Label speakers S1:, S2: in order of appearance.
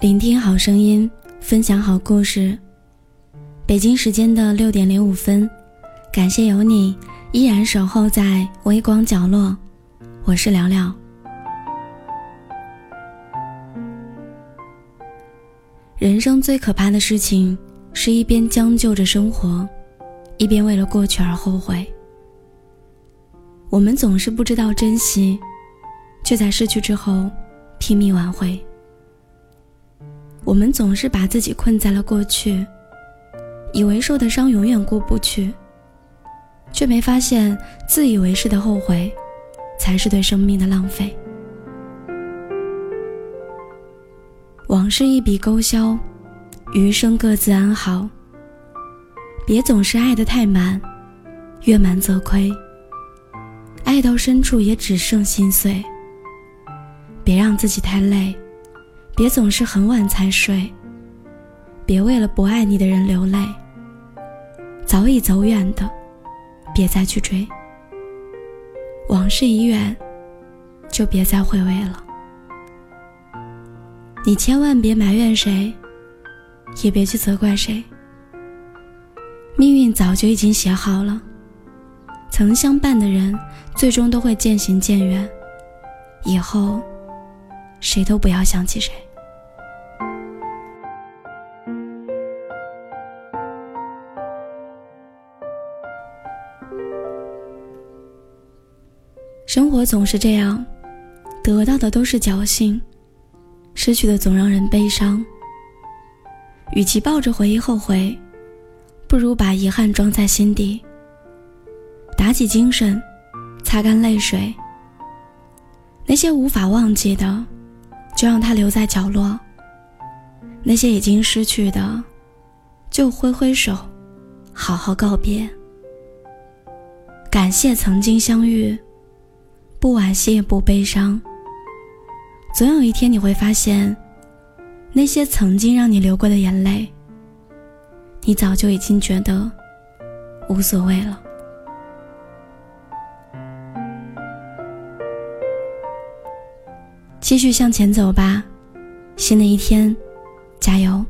S1: 聆听好声音，分享好故事。北京时间的六点零五分，感谢有你依然守候在微光角落。我是聊聊。人生最可怕的事情，是一边将就着生活，一边为了过去而后悔。我们总是不知道珍惜，却在失去之后拼命挽回。我们总是把自己困在了过去，以为受的伤永远过不去，却没发现自以为是的后悔，才是对生命的浪费。往事一笔勾销，余生各自安好。别总是爱得太满，越满则亏。爱到深处也只剩心碎。别让自己太累。别总是很晚才睡，别为了不爱你的人流泪。早已走远的，别再去追。往事已远，就别再回味了。你千万别埋怨谁，也别去责怪谁。命运早就已经写好了，曾相伴的人，最终都会渐行渐远。以后，谁都不要想起谁。生活总是这样，得到的都是侥幸，失去的总让人悲伤。与其抱着回忆后悔，不如把遗憾装在心底。打起精神，擦干泪水。那些无法忘记的，就让它留在角落；那些已经失去的，就挥挥手，好好告别。感谢曾经相遇。不惋惜也不悲伤。总有一天你会发现，那些曾经让你流过的眼泪，你早就已经觉得无所谓了。继续向前走吧，新的一天，加油！